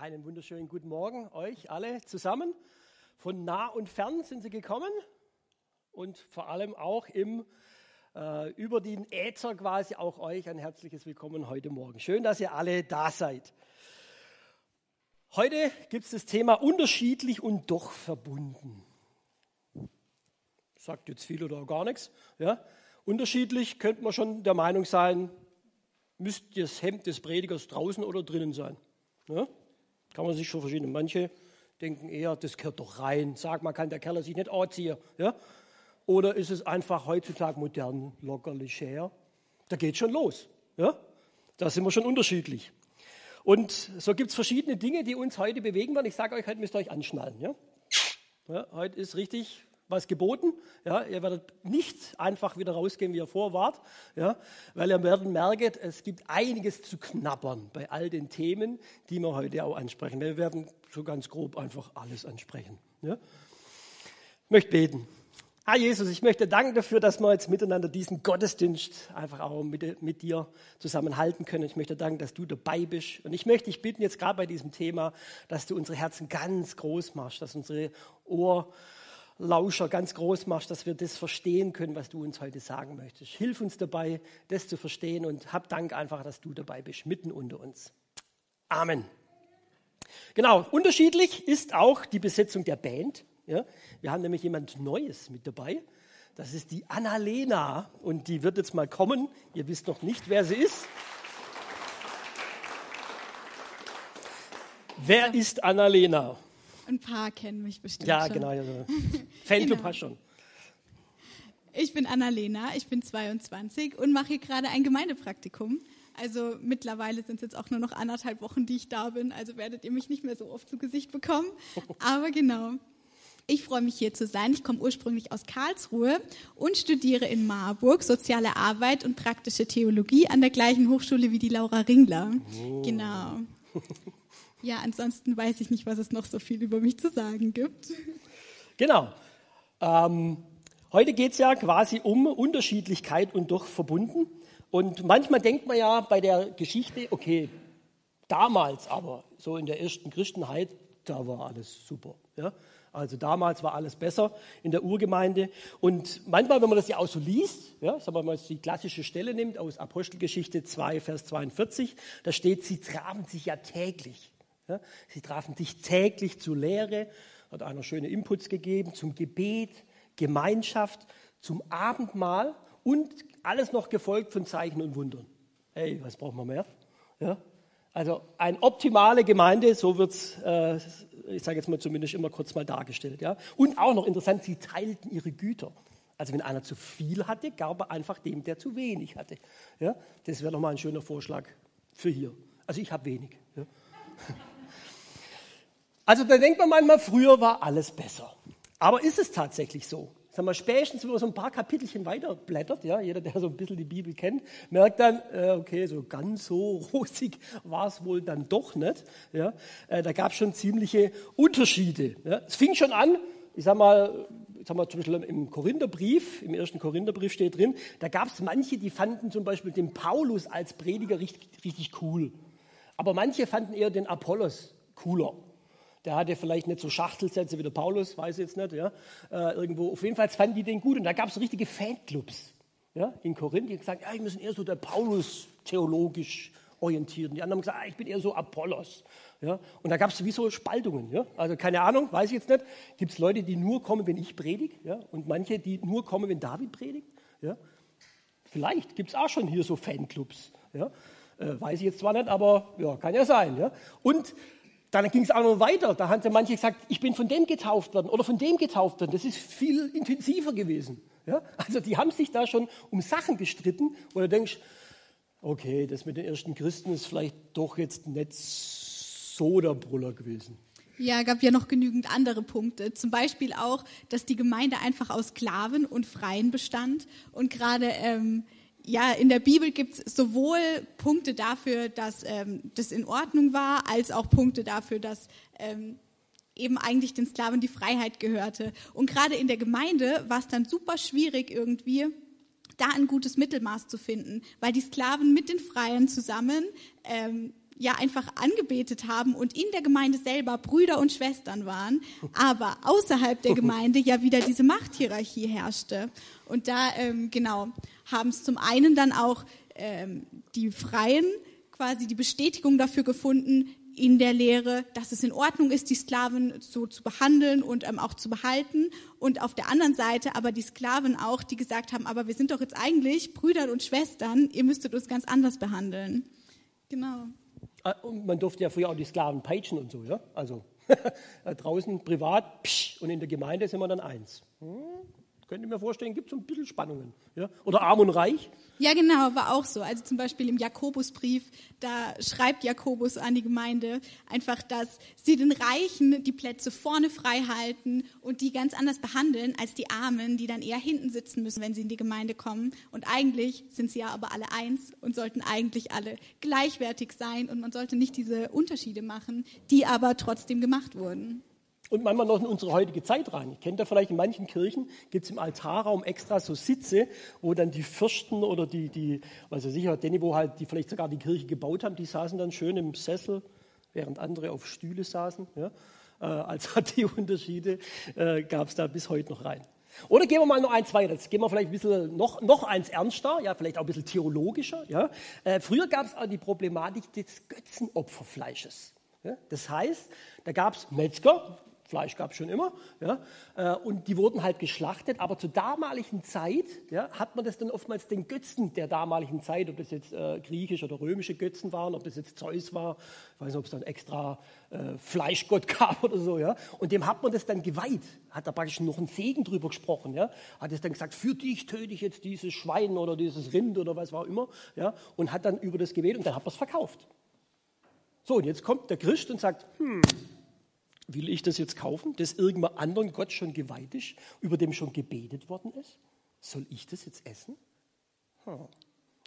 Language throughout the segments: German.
Einen wunderschönen guten Morgen euch alle zusammen. Von nah und fern sind sie gekommen und vor allem auch im, äh, über den Äther quasi auch euch ein herzliches Willkommen heute Morgen. Schön, dass ihr alle da seid. Heute gibt es das Thema unterschiedlich und doch verbunden. Sagt jetzt viel oder gar nichts. Ja? Unterschiedlich könnte man schon der Meinung sein, müsste das Hemd des Predigers draußen oder drinnen sein. Ja? Kann man sich schon verschieden. Manche denken eher, das gehört doch rein. Sag mal, kann der Kerl sich nicht anziehen. Ja? Oder ist es einfach heutzutage modern, locker, leger? Da geht schon los. Ja? Da sind wir schon unterschiedlich. Und so gibt es verschiedene Dinge, die uns heute bewegen werden. Ich sage euch, heute müsst ihr euch anschnallen. Ja? Ja, heute ist richtig was geboten. Ja, ihr werdet nicht einfach wieder rausgehen, wie ihr vor wart, ja, weil ihr werdet merken, es gibt einiges zu knabbern bei all den Themen, die wir heute auch ansprechen. Wir werden so ganz grob einfach alles ansprechen. Ja. Ich möchte beten. Ah, Jesus, ich möchte danken dafür, dass wir jetzt miteinander diesen Gottesdienst einfach auch mit, mit dir zusammenhalten können. Ich möchte danken, dass du dabei bist. Und ich möchte dich bitten, jetzt gerade bei diesem Thema, dass du unsere Herzen ganz groß machst, dass unsere Ohr Lauscher ganz groß machst, dass wir das verstehen können, was du uns heute sagen möchtest. Hilf uns dabei, das zu verstehen und hab Dank einfach, dass du dabei bist, mitten unter uns. Amen. Genau, unterschiedlich ist auch die Besetzung der Band. Ja, wir haben nämlich jemand Neues mit dabei. Das ist die Annalena und die wird jetzt mal kommen. Ihr wisst noch nicht, wer sie ist. Wer ist Annalena? Ein paar kennen mich bestimmt. Ja, schon. genau. Ja, Fanclub Genau. schon. Ich bin Annalena, ich bin 22 und mache hier gerade ein Gemeindepraktikum. Also mittlerweile sind es jetzt auch nur noch anderthalb Wochen, die ich da bin. Also werdet ihr mich nicht mehr so oft zu Gesicht bekommen. Aber genau. Ich freue mich hier zu sein. Ich komme ursprünglich aus Karlsruhe und studiere in Marburg soziale Arbeit und praktische Theologie an der gleichen Hochschule wie die Laura Ringler. Genau. Ja, ansonsten weiß ich nicht, was es noch so viel über mich zu sagen gibt. Genau. Ähm, heute geht es ja quasi um Unterschiedlichkeit und doch verbunden. Und manchmal denkt man ja bei der Geschichte, okay, damals aber, so in der ersten Christenheit, da war alles super. Ja? Also damals war alles besser in der Urgemeinde. Und manchmal, wenn man das ja auch so liest, ja, sagen wir mal, die klassische Stelle nimmt aus Apostelgeschichte 2, Vers 42, da steht, sie trafen sich ja täglich. Ja? Sie trafen sich täglich zur Lehre, hat einer schöne Inputs gegeben, zum Gebet, Gemeinschaft, zum Abendmahl und alles noch gefolgt von Zeichen und Wundern. Ey, was braucht man mehr? Ja? Also eine optimale Gemeinde, so wird es, äh, ich sage jetzt mal zumindest immer kurz mal dargestellt. Ja? Und auch noch interessant, sie teilten ihre Güter. Also wenn einer zu viel hatte, gab er einfach dem, der zu wenig hatte. Ja? Das wäre nochmal ein schöner Vorschlag für hier. Also ich habe wenig. Ja? Also da denkt man manchmal, früher war alles besser. Aber ist es tatsächlich so? Sag mal, spätestens, wenn man so ein paar Kapitelchen weiterblättert, ja, jeder, der so ein bisschen die Bibel kennt, merkt dann, äh, okay, so ganz so rosig war es wohl dann doch nicht. Ja. Äh, da gab es schon ziemliche Unterschiede. Ja. Es fing schon an, ich sag mal, sag mal zum Beispiel im Korintherbrief, im ersten Korintherbrief steht drin, da gab es manche, die fanden zum Beispiel den Paulus als Prediger richtig, richtig cool. Aber manche fanden eher den Apollos cooler. Der hatte vielleicht nicht so Schachtelsätze wie der Paulus, weiß ich jetzt nicht, ja, äh, irgendwo. Auf jeden Fall fanden die den gut und da gab es richtige Fanclubs ja, in Korinth, die gesagt, ja, ich bin eher so der Paulus theologisch orientiert. Und die anderen haben gesagt, ah, ich bin eher so Apollos. Ja. Und da gab es wie so Spaltungen. Ja. Also keine Ahnung, weiß ich jetzt nicht. Gibt es Leute, die nur kommen, wenn ich predige ja, und manche, die nur kommen, wenn David predigt. Ja. Vielleicht gibt es auch schon hier so Fanclubs. Ja. Äh, weiß ich jetzt zwar nicht, aber ja, kann ja sein. Ja. Und dann ging es auch noch weiter. Da haben manche gesagt, ich bin von dem getauft worden oder von dem getauft worden. Das ist viel intensiver gewesen. Ja? Also die haben sich da schon um Sachen gestritten, wo du denkst, okay, das mit den ersten Christen ist vielleicht doch jetzt nicht so der Brüller gewesen. Ja, gab ja noch genügend andere Punkte. Zum Beispiel auch, dass die Gemeinde einfach aus Sklaven und Freien bestand. Und gerade ähm, ja, in der Bibel gibt es sowohl Punkte dafür, dass ähm, das in Ordnung war, als auch Punkte dafür, dass ähm, eben eigentlich den Sklaven die Freiheit gehörte. Und gerade in der Gemeinde war es dann super schwierig irgendwie, da ein gutes Mittelmaß zu finden, weil die Sklaven mit den Freien zusammen ähm, ja einfach angebetet haben und in der Gemeinde selber Brüder und Schwestern waren, aber außerhalb der Gemeinde ja wieder diese Machthierarchie herrschte. Und da ähm, genau haben es zum einen dann auch ähm, die Freien quasi die Bestätigung dafür gefunden, in der Lehre, dass es in Ordnung ist, die Sklaven so zu behandeln und ähm, auch zu behalten. Und auf der anderen Seite aber die Sklaven auch, die gesagt haben, aber wir sind doch jetzt eigentlich Brüder und Schwestern, ihr müsstet uns ganz anders behandeln. Genau. Ah, und man durfte ja früher auch die Sklaven peitschen und so, ja? Also draußen privat psch, und in der Gemeinde sind wir dann eins. Hm? Könnte mir vorstellen, gibt es so ein bisschen Spannungen. Ja? Oder arm und reich. Ja, genau, war auch so. Also zum Beispiel im Jakobusbrief, da schreibt Jakobus an die Gemeinde einfach, dass sie den Reichen die Plätze vorne frei halten und die ganz anders behandeln als die Armen, die dann eher hinten sitzen müssen, wenn sie in die Gemeinde kommen. Und eigentlich sind sie ja aber alle eins und sollten eigentlich alle gleichwertig sein und man sollte nicht diese Unterschiede machen, die aber trotzdem gemacht wurden und manchmal noch in unsere heutige Zeit rein. Ich kenne da vielleicht in manchen Kirchen, gibt es im Altarraum extra so Sitze, wo dann die Fürsten oder die, die ich sicher, denn wo halt die vielleicht sogar die Kirche gebaut haben, die saßen dann schön im Sessel, während andere auf Stühle saßen. Ja? Äh, also die Unterschiede äh, gab es da bis heute noch rein. Oder gehen wir mal noch eins weiter. Jetzt gehen wir vielleicht ein bisschen noch, noch eins ernster, ja, vielleicht auch ein bisschen theologischer. Ja. Äh, früher gab es auch die Problematik des Götzenopferfleisches. Ja. Das heißt, da gab es Metzger, Fleisch gab es schon immer. Ja, äh, und die wurden halt geschlachtet. Aber zur damaligen Zeit ja, hat man das dann oftmals den Götzen der damaligen Zeit, ob das jetzt äh, griechische oder römische Götzen waren, ob das jetzt Zeus war, ich weiß nicht, ob es dann extra äh, Fleischgott gab oder so. Ja, und dem hat man das dann geweiht, hat da praktisch noch einen Segen drüber gesprochen. Ja, hat es dann gesagt, für dich töte ich jetzt dieses Schwein oder dieses Rind oder was auch immer. Ja, und hat dann über das gewählt und dann hat man es verkauft. So, und jetzt kommt der Christ und sagt, hm, Will ich das jetzt kaufen, das irgendwann anderen Gott schon geweiht ist, über dem schon gebetet worden ist? Soll ich das jetzt essen? Hm.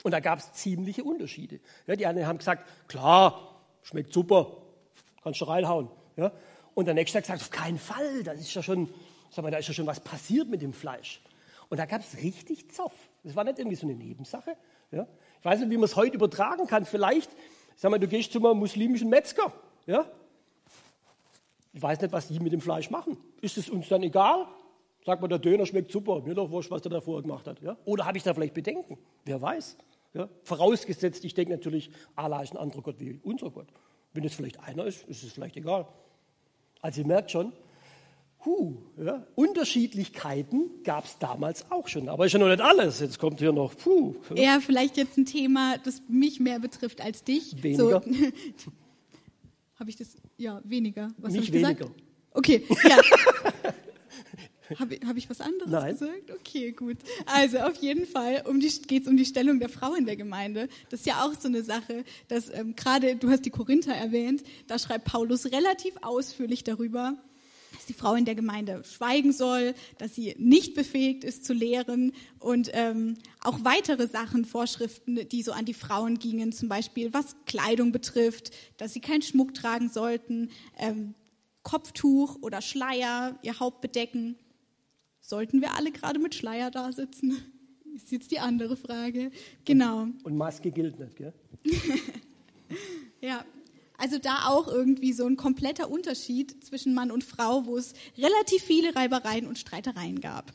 Und da gab es ziemliche Unterschiede. Ja, die einen haben gesagt, klar, schmeckt super, kannst du reinhauen. Ja? Und der nächste hat gesagt, auf keinen Fall, das ist ja schon, sag mal, da ist ja schon was passiert mit dem Fleisch. Und da gab es richtig Zoff. Das war nicht irgendwie so eine Nebensache. Ja? Ich weiß nicht, wie man es heute übertragen kann. Vielleicht, sag mal, du gehst zu einem muslimischen Metzger. Ja? Ich weiß nicht, was die mit dem Fleisch machen. Ist es uns dann egal? Sagt man, der Döner schmeckt super, mir doch wurscht, was der da vorher gemacht hat. Ja? Oder habe ich da vielleicht Bedenken? Wer weiß? Ja? Vorausgesetzt, ich denke natürlich, Allah ist ein anderer Gott wie unser Gott. Wenn es vielleicht einer ist, ist es vielleicht egal. Also ihr merkt schon, huh, ja, Unterschiedlichkeiten gab es damals auch schon. Aber ist ja noch nicht alles. Jetzt kommt hier noch, puh. Ja. Vielleicht jetzt ein Thema, das mich mehr betrifft als dich. Weniger. So, Habe ich das? Ja, weniger. Was Nicht weniger. Gesagt? Okay, ja. Habe hab ich was anderes Nein. gesagt? Okay, gut. Also auf jeden Fall um geht es um die Stellung der Frau in der Gemeinde. Das ist ja auch so eine Sache, dass ähm, gerade, du hast die Korinther erwähnt, da schreibt Paulus relativ ausführlich darüber, dass die Frau in der Gemeinde schweigen soll, dass sie nicht befähigt ist zu lehren und ähm, auch weitere Sachen, Vorschriften, die so an die Frauen gingen, zum Beispiel was Kleidung betrifft, dass sie keinen Schmuck tragen sollten, ähm, Kopftuch oder Schleier, ihr Haupt bedecken. Sollten wir alle gerade mit Schleier da sitzen? Ist jetzt die andere Frage. Genau. Und Maske gilt nicht, gell? ja, also da auch irgendwie so ein kompletter Unterschied zwischen Mann und Frau, wo es relativ viele Reibereien und Streitereien gab.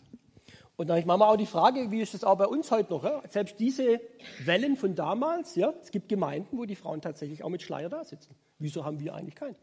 Und dann machen wir auch die Frage, wie ist das auch bei uns heute noch? Ja? Selbst diese Wellen von damals, ja, es gibt Gemeinden, wo die Frauen tatsächlich auch mit Schleier da sitzen. Wieso haben wir eigentlich keinen?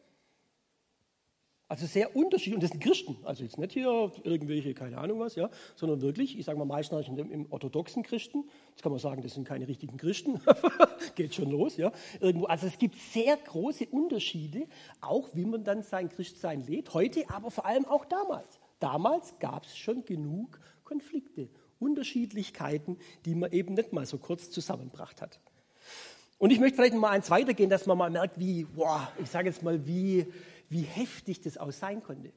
Also sehr unterschiedlich. Und das sind Christen. Also jetzt nicht hier irgendwelche, keine Ahnung was, ja, sondern wirklich, ich sage mal meistens im, orthodoxen Christen. Jetzt kann man sagen, das sind keine richtigen Christen. Geht schon los, ja. Irgendwo. Also es gibt sehr große Unterschiede, auch wie man dann sein Christsein lebt. Heute, aber vor allem auch damals. Damals gab es schon genug Konflikte, Unterschiedlichkeiten, die man eben nicht mal so kurz zusammengebracht hat. Und ich möchte vielleicht mal eins weitergehen, dass man mal merkt, wie, boah, ich sage jetzt mal, wie wie heftig das auch sein konnte.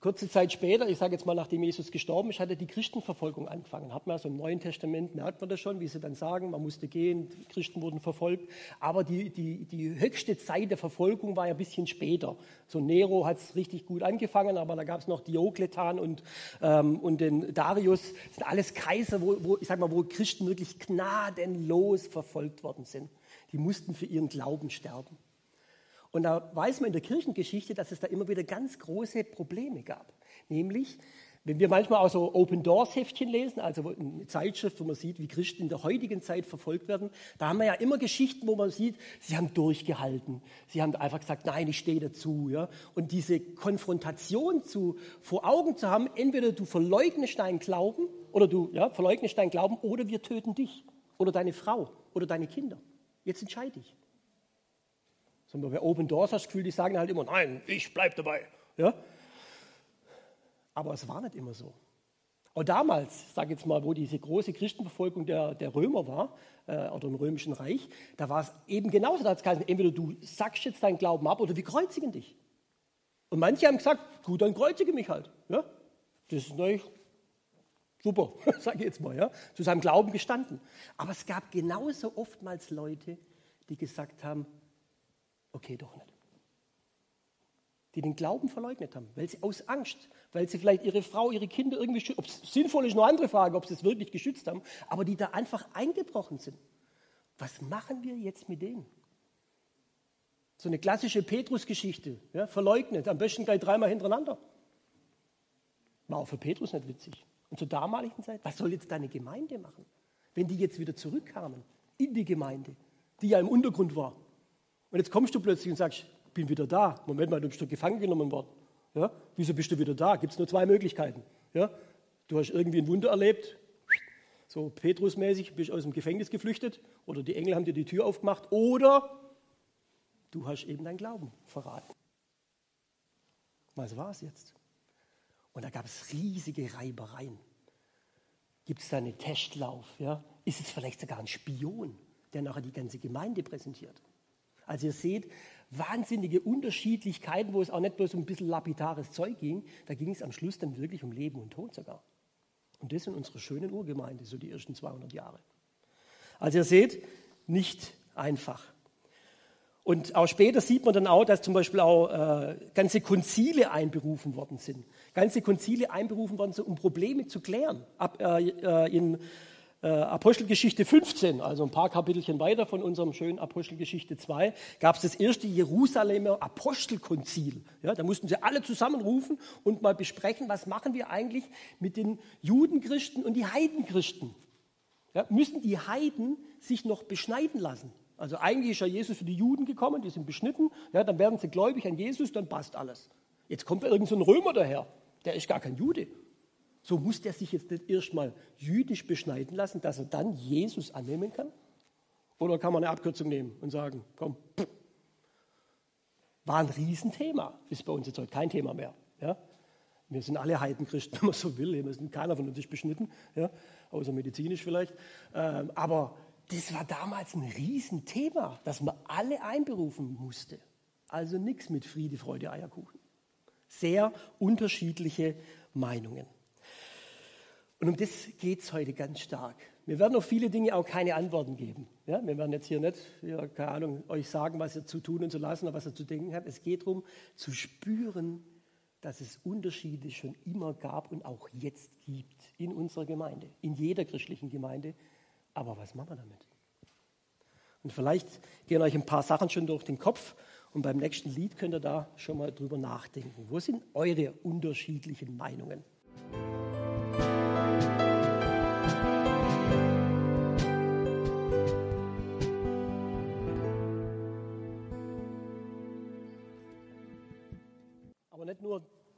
Kurze Zeit später, ich sage jetzt mal, nachdem Jesus gestorben ist, hatte die Christenverfolgung angefangen. Hat man also im Neuen Testament, merkt man das schon, wie sie dann sagen, man musste gehen, Christen wurden verfolgt. Aber die, die, die höchste Zeit der Verfolgung war ja ein bisschen später. So Nero hat es richtig gut angefangen, aber da gab es noch Diokletan und, ähm, und den Darius. Das sind alles Kaiser, wo, wo, ich sag mal, wo Christen wirklich gnadenlos verfolgt worden sind. die mussten für ihren Glauben sterben. Und da weiß man in der Kirchengeschichte, dass es da immer wieder ganz große Probleme gab. Nämlich, wenn wir manchmal auch so Open Doors Heftchen lesen, also eine Zeitschrift, wo man sieht, wie Christen in der heutigen Zeit verfolgt werden, da haben wir ja immer Geschichten, wo man sieht, sie haben durchgehalten. Sie haben einfach gesagt, nein, ich stehe dazu. Ja? Und diese Konfrontation zu, vor Augen zu haben, entweder du verleugnest deinen Glauben oder du ja, verleugnest deinen Glauben oder wir töten dich oder deine Frau oder deine Kinder. Jetzt entscheide ich. Sondern bei Open Doors hast das Gefühl, die sagen halt immer, nein, ich bleibe dabei. Ja? Aber es war nicht immer so. Auch damals, sage jetzt mal, wo diese große Christenverfolgung der, der Römer war, äh, oder im Römischen Reich, da war es eben genauso. Da hat es geheißen, entweder du sagst jetzt deinen Glauben ab oder wir kreuzigen dich. Und manche haben gesagt, gut, dann kreuzige mich halt. Ja? Das ist natürlich super, sage ich jetzt mal, ja? zu seinem Glauben gestanden. Aber es gab genauso oftmals Leute, die gesagt haben, okay, doch nicht die den Glauben verleugnet haben, weil sie aus Angst, weil sie vielleicht ihre Frau, ihre Kinder irgendwie, ob es sinnvoll ist, nur andere Frage, ob sie es wirklich geschützt haben, aber die da einfach eingebrochen sind. Was machen wir jetzt mit denen? So eine klassische Petrus-Geschichte, ja, verleugnet, am besten gleich dreimal hintereinander. War auch für Petrus nicht witzig. Und zur damaligen Zeit, was soll jetzt deine Gemeinde machen, wenn die jetzt wieder zurückkamen in die Gemeinde, die ja im Untergrund war? Und jetzt kommst du plötzlich und sagst, bin wieder da. Moment mal, du bist doch gefangen genommen worden. Ja? Wieso bist du wieder da? Gibt es nur zwei Möglichkeiten. Ja? Du hast irgendwie ein Wunder erlebt, so Petrus-mäßig, bist aus dem Gefängnis geflüchtet oder die Engel haben dir die Tür aufgemacht oder du hast eben deinen Glauben verraten. Was war es jetzt? Und da gab es riesige Reibereien. Gibt es da einen Testlauf? Ja? Ist es vielleicht sogar ein Spion, der nachher die ganze Gemeinde präsentiert? Also ihr seht, wahnsinnige Unterschiedlichkeiten, wo es auch nicht bloß um ein bisschen lapidares Zeug ging, da ging es am Schluss dann wirklich um Leben und Tod sogar. Und das in unserer schönen Urgemeinde, so die ersten 200 Jahre. Also ihr seht, nicht einfach. Und auch später sieht man dann auch, dass zum Beispiel auch äh, ganze Konzile einberufen worden sind. Ganze Konzile einberufen worden sind, um Probleme zu klären. Ab, äh, äh in äh, Apostelgeschichte 15, also ein paar Kapitelchen weiter von unserem schönen Apostelgeschichte 2, gab es das erste Jerusalemer Apostelkonzil. Ja, da mussten sie alle zusammenrufen und mal besprechen, was machen wir eigentlich mit den Judenchristen und die Heidenchristen. Ja, müssen die Heiden sich noch beschneiden lassen? Also eigentlich ist ja Jesus für die Juden gekommen, die sind beschnitten, ja, dann werden sie gläubig an Jesus, dann passt alles. Jetzt kommt irgend so Römer daher, der ist gar kein Jude. So muss der sich jetzt nicht erstmal jüdisch beschneiden lassen, dass er dann Jesus annehmen kann? Oder kann man eine Abkürzung nehmen und sagen, komm, pff. war ein Riesenthema, ist bei uns jetzt heute kein Thema mehr. Ja? Wir sind alle Heidenchristen, wenn man so will. Wir sind keiner von uns ist beschnitten, ja? außer medizinisch vielleicht. Ähm, aber das war damals ein Riesenthema, dass man alle einberufen musste. Also nichts mit Friede, Freude, Eierkuchen. Sehr unterschiedliche Meinungen. Und um das geht es heute ganz stark. Wir werden auf viele Dinge auch keine Antworten geben. Ja, wir werden jetzt hier nicht, ja, keine Ahnung, euch sagen, was ihr zu tun und zu lassen oder was ihr zu denken habt. Es geht darum, zu spüren, dass es Unterschiede schon immer gab und auch jetzt gibt in unserer Gemeinde, in jeder christlichen Gemeinde. Aber was machen wir damit? Und vielleicht gehen euch ein paar Sachen schon durch den Kopf und beim nächsten Lied könnt ihr da schon mal drüber nachdenken. Wo sind eure unterschiedlichen Meinungen?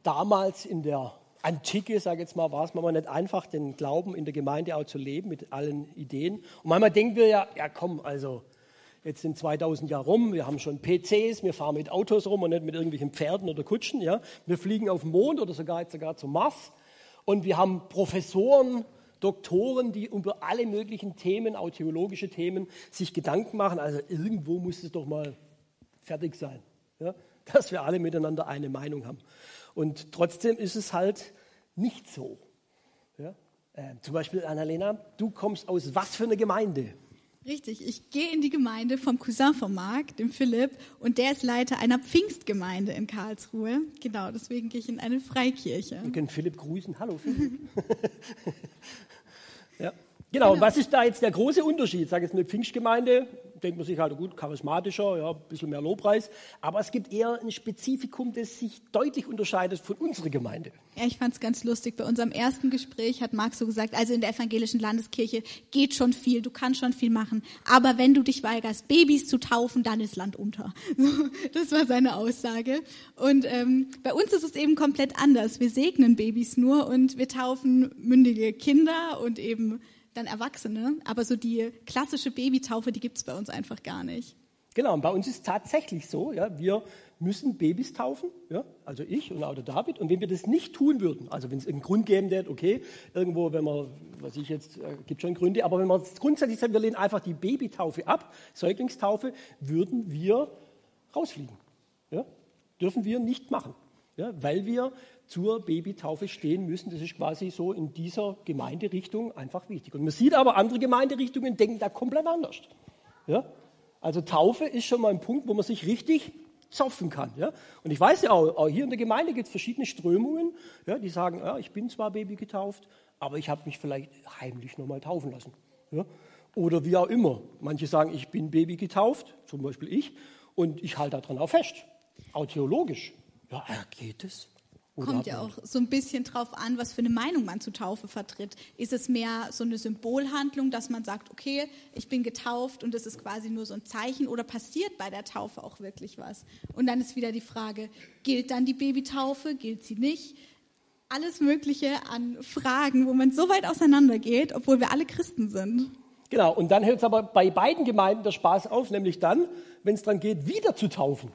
Damals in der Antike, sage ich jetzt mal, war es manchmal nicht einfach, den Glauben in der Gemeinde auch zu leben mit allen Ideen. Und manchmal denken wir ja, ja komm, also jetzt sind 2000 Jahre rum, wir haben schon PCs, wir fahren mit Autos rum und nicht mit irgendwelchen Pferden oder Kutschen. Ja? Wir fliegen auf den Mond oder sogar, jetzt sogar zum Mars. Und wir haben Professoren, Doktoren, die über alle möglichen Themen, auch theologische Themen, sich Gedanken machen. Also irgendwo muss es doch mal fertig sein. Ja? dass wir alle miteinander eine Meinung haben. Und trotzdem ist es halt nicht so. Ja? Äh, zum Beispiel, Annalena, du kommst aus was für einer Gemeinde? Richtig, ich gehe in die Gemeinde vom Cousin von Marc, dem Philipp, und der ist Leiter einer Pfingstgemeinde in Karlsruhe. Genau, deswegen gehe ich in eine Freikirche. Wir können Philipp grüßen. Hallo Philipp. Genau, und was ist da jetzt der große Unterschied? Ich sage jetzt eine Pfingstgemeinde, denkt man sich halt, gut, charismatischer, ja, ein bisschen mehr Lobpreis. Aber es gibt eher ein Spezifikum, das sich deutlich unterscheidet von unserer Gemeinde. Ja, ich fand es ganz lustig. Bei unserem ersten Gespräch hat Marc so gesagt, also in der evangelischen Landeskirche geht schon viel, du kannst schon viel machen. Aber wenn du dich weigerst, Babys zu taufen, dann ist Land unter. das war seine Aussage. Und ähm, bei uns ist es eben komplett anders. Wir segnen Babys nur und wir taufen mündige Kinder und eben dann Erwachsene. Aber so die klassische Babytaufe, die gibt es bei uns einfach gar nicht. Genau, und bei uns ist tatsächlich so, ja, wir müssen Babys taufen, ja, also ich und auch der David. Und wenn wir das nicht tun würden, also wenn es einen Grund geben wird, okay, irgendwo, wenn man, was ich jetzt, äh, gibt schon Gründe, aber wenn man grundsätzlich sagt, wir lehnen einfach die Babytaufe ab, Säuglingstaufe, würden wir rausfliegen. Ja, dürfen wir nicht machen, ja, weil wir zur Babytaufe stehen müssen. Das ist quasi so in dieser Gemeinderichtung einfach wichtig. Und man sieht aber, andere Gemeinderichtungen denken da komplett anders. Ja? Also Taufe ist schon mal ein Punkt, wo man sich richtig zopfen kann. Ja? Und ich weiß ja auch, auch hier in der Gemeinde gibt es verschiedene Strömungen, ja, die sagen, ja, ich bin zwar Baby getauft, aber ich habe mich vielleicht heimlich nochmal taufen lassen. Ja? Oder wie auch immer. Manche sagen, ich bin Baby getauft, zum Beispiel ich, und ich halte daran auch fest. Auch theologisch. Ja, geht es? Kommt ja auch so ein bisschen drauf an, was für eine Meinung man zur Taufe vertritt. Ist es mehr so eine Symbolhandlung, dass man sagt, okay, ich bin getauft und das ist quasi nur so ein Zeichen oder passiert bei der Taufe auch wirklich was? Und dann ist wieder die Frage, gilt dann die Babytaufe, gilt sie nicht? Alles Mögliche an Fragen, wo man so weit auseinandergeht, obwohl wir alle Christen sind. Genau, und dann hört es aber bei beiden Gemeinden der Spaß auf, nämlich dann, wenn es daran geht, wieder zu taufen.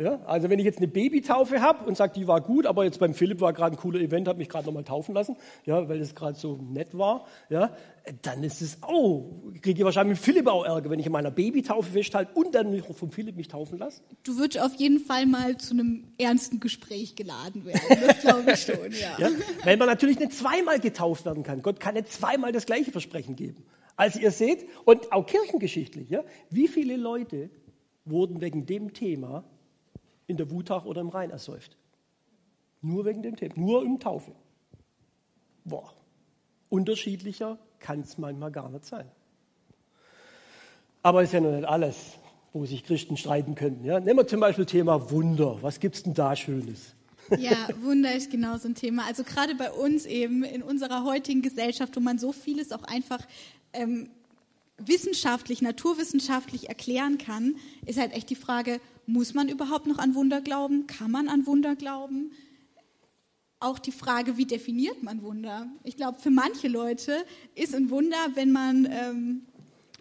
Ja, also wenn ich jetzt eine Babytaufe habe und sage, die war gut, aber jetzt beim Philipp war gerade ein cooler Event, hat mich gerade nochmal taufen lassen, ja, weil es gerade so nett war, ja, dann ist es, oh, kriege ich wahrscheinlich mit Philipp auch Ärger, wenn ich in meiner Babytaufe festhalte und dann vom Philipp mich taufen lasse. Du würdest auf jeden Fall mal zu einem ernsten Gespräch geladen werden, das glaube ich schon, ja. ja. Weil man natürlich nicht zweimal getauft werden kann. Gott kann nicht zweimal das gleiche Versprechen geben. Also ihr seht, und auch kirchengeschichtlich, ja, wie viele Leute wurden wegen dem Thema in der Wutach oder im Rhein ersäuft. Nur wegen dem Thema, nur im Taufe. Boah, unterschiedlicher kann es manchmal gar nicht sein. Aber ist ja noch nicht alles, wo sich Christen streiten könnten. Ja? Nehmen wir zum Beispiel Thema Wunder. Was gibt es denn da Schönes? Ja, Wunder ist genau so ein Thema. Also gerade bei uns eben in unserer heutigen Gesellschaft, wo man so vieles auch einfach ähm, wissenschaftlich, naturwissenschaftlich erklären kann, ist halt echt die Frage, muss man überhaupt noch an Wunder glauben? Kann man an Wunder glauben? Auch die Frage, wie definiert man Wunder? Ich glaube, für manche Leute ist ein Wunder, wenn man, ähm,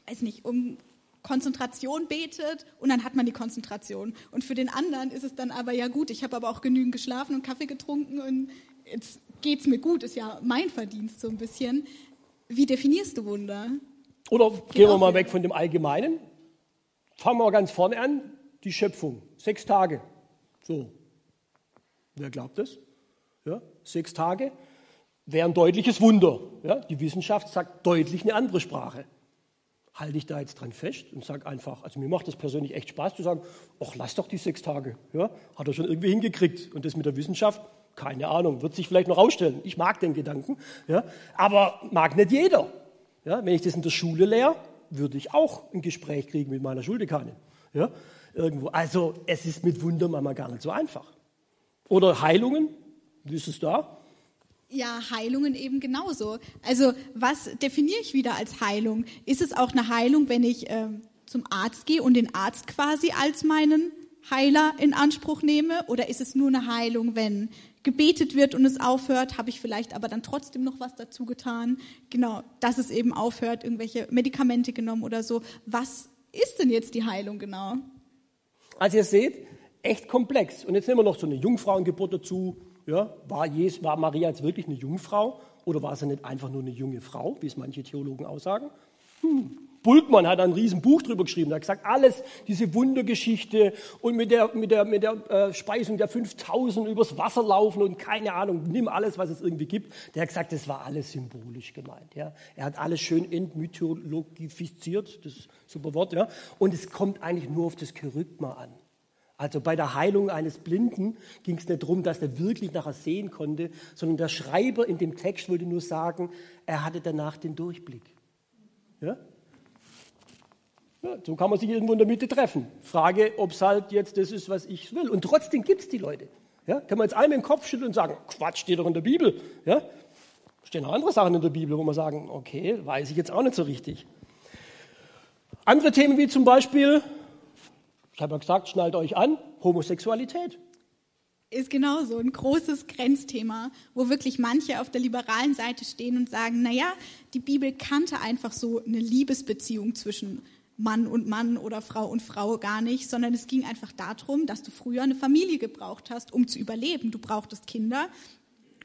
weiß nicht, um Konzentration betet und dann hat man die Konzentration. Und für den anderen ist es dann aber, ja gut, ich habe aber auch genügend geschlafen und Kaffee getrunken und jetzt geht es mir gut, ist ja mein Verdienst so ein bisschen. Wie definierst du Wunder? Oder gehen wir mal weg von dem Allgemeinen. Fangen wir ganz vorne an die Schöpfung. Sechs Tage. So. Wer glaubt das? Ja, sechs Tage wäre ein deutliches Wunder. Ja, die Wissenschaft sagt deutlich eine andere Sprache. Halte ich da jetzt dran fest und sage einfach, also mir macht das persönlich echt Spaß zu sagen, ach, lass doch die sechs Tage. Ja, hat er schon irgendwie hingekriegt. Und das mit der Wissenschaft, keine Ahnung, wird sich vielleicht noch ausstellen. Ich mag den Gedanken, ja, aber mag nicht jeder. Ja, wenn ich das in der Schule lehre, würde ich auch ein Gespräch kriegen mit meiner Schuldekanin. Ja, irgendwo. Also es ist mit Wunder manchmal gar nicht so einfach. Oder Heilungen, wie ist es da? Ja, Heilungen eben genauso. Also was definiere ich wieder als Heilung? Ist es auch eine Heilung, wenn ich äh, zum Arzt gehe und den Arzt quasi als meinen Heiler in Anspruch nehme? Oder ist es nur eine Heilung, wenn gebetet wird und es aufhört, habe ich vielleicht aber dann trotzdem noch was dazu getan? Genau, dass es eben aufhört, irgendwelche Medikamente genommen oder so. Was ist denn jetzt die Heilung genau? Also ihr seht, echt komplex. Und jetzt nehmen wir noch so eine Jungfrauengeburt dazu. Ja, war, Jesus, war Maria jetzt wirklich eine Jungfrau oder war sie nicht einfach nur eine junge Frau, wie es manche Theologen aussagen? Hm. Bulkmann hat ein riesen Buch drüber geschrieben. Er hat gesagt, alles, diese Wundergeschichte und mit der, mit der, mit der äh, Speisung der 5000 übers Wasser laufen und keine Ahnung, nimm alles, was es irgendwie gibt. Der hat gesagt, das war alles symbolisch gemeint. Ja. Er hat alles schön entmythologifiziert, das super Wort. Ja. Und es kommt eigentlich nur auf das Kerygma an. Also bei der Heilung eines Blinden ging es nicht darum, dass er wirklich nachher sehen konnte, sondern der Schreiber in dem Text wollte nur sagen, er hatte danach den Durchblick. Ja? Ja, so kann man sich irgendwo in der Mitte treffen. Frage, ob es halt jetzt das ist, was ich will. Und trotzdem gibt es die Leute. Ja? Kann man jetzt einmal den Kopf schütteln und sagen, Quatsch, steht doch in der Bibel. Ja? Stehen auch andere Sachen in der Bibel, wo man sagen, okay, weiß ich jetzt auch nicht so richtig. Andere Themen wie zum Beispiel, ich habe ja gesagt, schnallt euch an, Homosexualität. Ist genauso ein großes Grenzthema, wo wirklich manche auf der liberalen Seite stehen und sagen, naja, die Bibel kannte einfach so eine Liebesbeziehung zwischen Mann und Mann oder Frau und Frau gar nicht, sondern es ging einfach darum, dass du früher eine Familie gebraucht hast, um zu überleben. Du brauchtest Kinder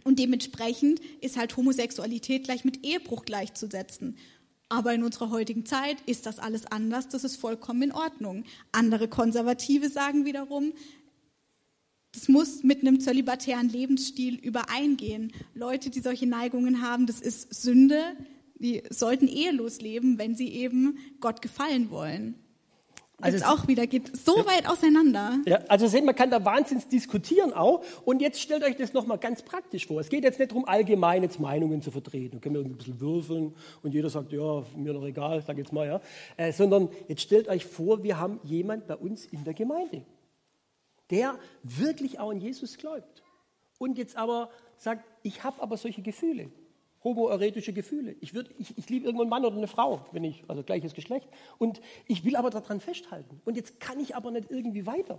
und dementsprechend ist halt Homosexualität gleich mit Ehebruch gleichzusetzen. Aber in unserer heutigen Zeit ist das alles anders, das ist vollkommen in Ordnung. Andere Konservative sagen wiederum, das muss mit einem zölibatären Lebensstil übereingehen. Leute, die solche Neigungen haben, das ist Sünde, die sollten ehelos leben, wenn sie eben Gott gefallen wollen. Also jetzt auch wieder geht so ja, weit auseinander. Ja, also sehen, man kann da wahnsinnig diskutieren auch. Und jetzt stellt euch das nochmal ganz praktisch vor. Es geht jetzt nicht darum, allgemein jetzt Meinungen zu vertreten. Da können wir ein bisschen würfeln und jeder sagt, ja, mir doch egal, sag jetzt mal, ja. Äh, sondern jetzt stellt euch vor, wir haben jemand bei uns in der Gemeinde, der wirklich auch an Jesus glaubt. Und jetzt aber sagt, ich habe aber solche Gefühle homoerotische Gefühle. Ich, würd, ich, ich liebe irgendwann einen Mann oder eine Frau, wenn ich, also gleiches Geschlecht. Und ich will aber daran festhalten. Und jetzt kann ich aber nicht irgendwie weiter.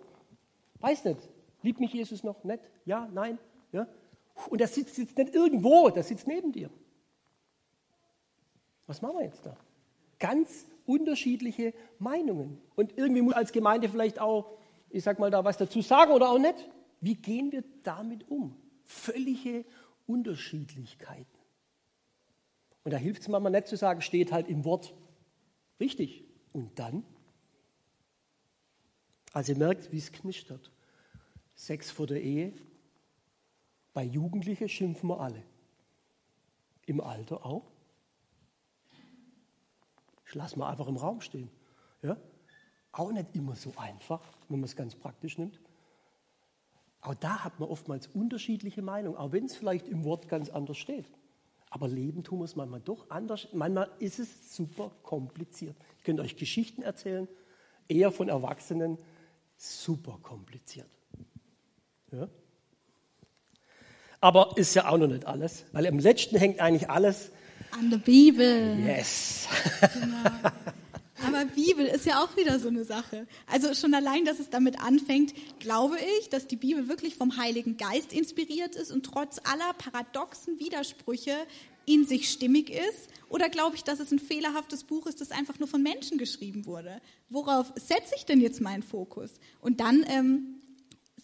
Weiß nicht. Liebt mich Jesus noch? Nicht? Ja? Nein? Ja? Und der sitzt jetzt nicht irgendwo, der sitzt neben dir. Was machen wir jetzt da? Ganz unterschiedliche Meinungen. Und irgendwie muss als Gemeinde vielleicht auch, ich sag mal, da was dazu sagen oder auch nicht. Wie gehen wir damit um? Völlige Unterschiedlichkeiten. Und da hilft es manchmal nicht zu sagen, steht halt im Wort. Richtig. Und dann? Also ihr merkt, wie es knistert. Sex vor der Ehe. Bei Jugendlichen schimpfen wir alle. Im Alter auch. Ich lasse mal einfach im Raum stehen. Ja? Auch nicht immer so einfach, wenn man es ganz praktisch nimmt. Auch da hat man oftmals unterschiedliche Meinungen, auch wenn es vielleicht im Wort ganz anders steht. Aber leben tun wir es manchmal doch anders. Manchmal ist es super kompliziert. Ich könnte euch Geschichten erzählen, eher von Erwachsenen, super kompliziert. Ja? Aber ist ja auch noch nicht alles, weil im letzten hängt eigentlich alles an der Bibel. Yes. Genau. Bibel ist ja auch wieder so eine Sache. Also schon allein, dass es damit anfängt, glaube ich, dass die Bibel wirklich vom Heiligen Geist inspiriert ist und trotz aller paradoxen Widersprüche in sich stimmig ist? Oder glaube ich, dass es ein fehlerhaftes Buch ist, das einfach nur von Menschen geschrieben wurde? Worauf setze ich denn jetzt meinen Fokus? Und dann ähm,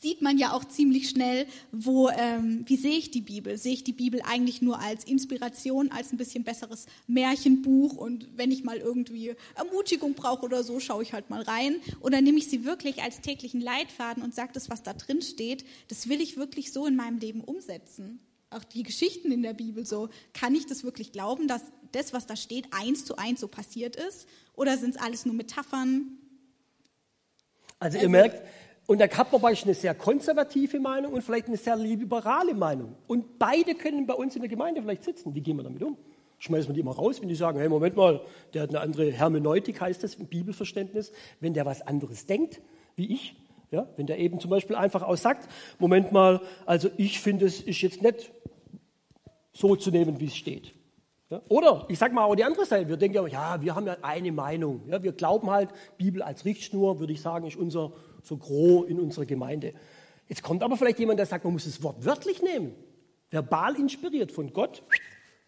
sieht man ja auch ziemlich schnell, wo, ähm, wie sehe ich die Bibel? Sehe ich die Bibel eigentlich nur als Inspiration, als ein bisschen besseres Märchenbuch und wenn ich mal irgendwie Ermutigung brauche oder so, schaue ich halt mal rein? Oder nehme ich sie wirklich als täglichen Leitfaden und sage, das, was da drin steht, das will ich wirklich so in meinem Leben umsetzen? Auch die Geschichten in der Bibel so, kann ich das wirklich glauben, dass das, was da steht, eins zu eins so passiert ist? Oder sind es alles nur Metaphern? Also, also ihr merkt, und da hat man eine sehr konservative Meinung und vielleicht eine sehr liberale Meinung. Und beide können bei uns in der Gemeinde vielleicht sitzen. Wie gehen wir damit um? Schmeißen wir die immer raus, wenn die sagen, hey, Moment mal, der hat eine andere Hermeneutik, heißt das im Bibelverständnis. Wenn der was anderes denkt, wie ich, ja, wenn der eben zum Beispiel einfach auch sagt, Moment mal, also ich finde, es ist jetzt nicht so zu nehmen, wie es steht. Ja, oder ich sage mal auch die andere Seite, wir denken ja, ja, wir haben ja eine Meinung. Ja, wir glauben halt, Bibel als Richtschnur, würde ich sagen, ist unser so gros in unserer Gemeinde. Jetzt kommt aber vielleicht jemand, der sagt, man muss das Wort wörtlich nehmen. Verbal inspiriert von Gott,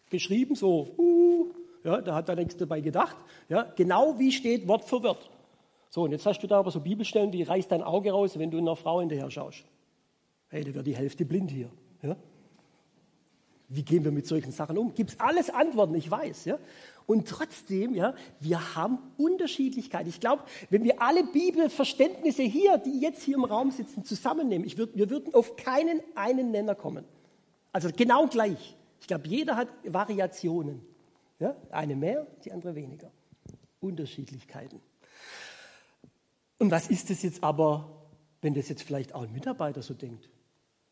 geschrieben so, uh, ja, da hat er nichts dabei gedacht. Ja, genau wie steht Wort für Wort. So, und jetzt hast du da aber so Bibelstellen, die reißt dein Auge raus, wenn du einer Frau hinterher schaust. Hey, da wird die Hälfte blind hier. Ja? Wie gehen wir mit solchen Sachen um? Gibt es alles Antworten, ich weiß. Ja? Und trotzdem, ja, wir haben Unterschiedlichkeit. Ich glaube, wenn wir alle Bibelverständnisse hier, die jetzt hier im Raum sitzen, zusammennehmen, ich würd, wir würden auf keinen einen Nenner kommen. Also genau gleich. Ich glaube, jeder hat Variationen. Ja? Eine mehr, die andere weniger. Unterschiedlichkeiten. Und was ist es jetzt aber, wenn das jetzt vielleicht auch ein Mitarbeiter so denkt?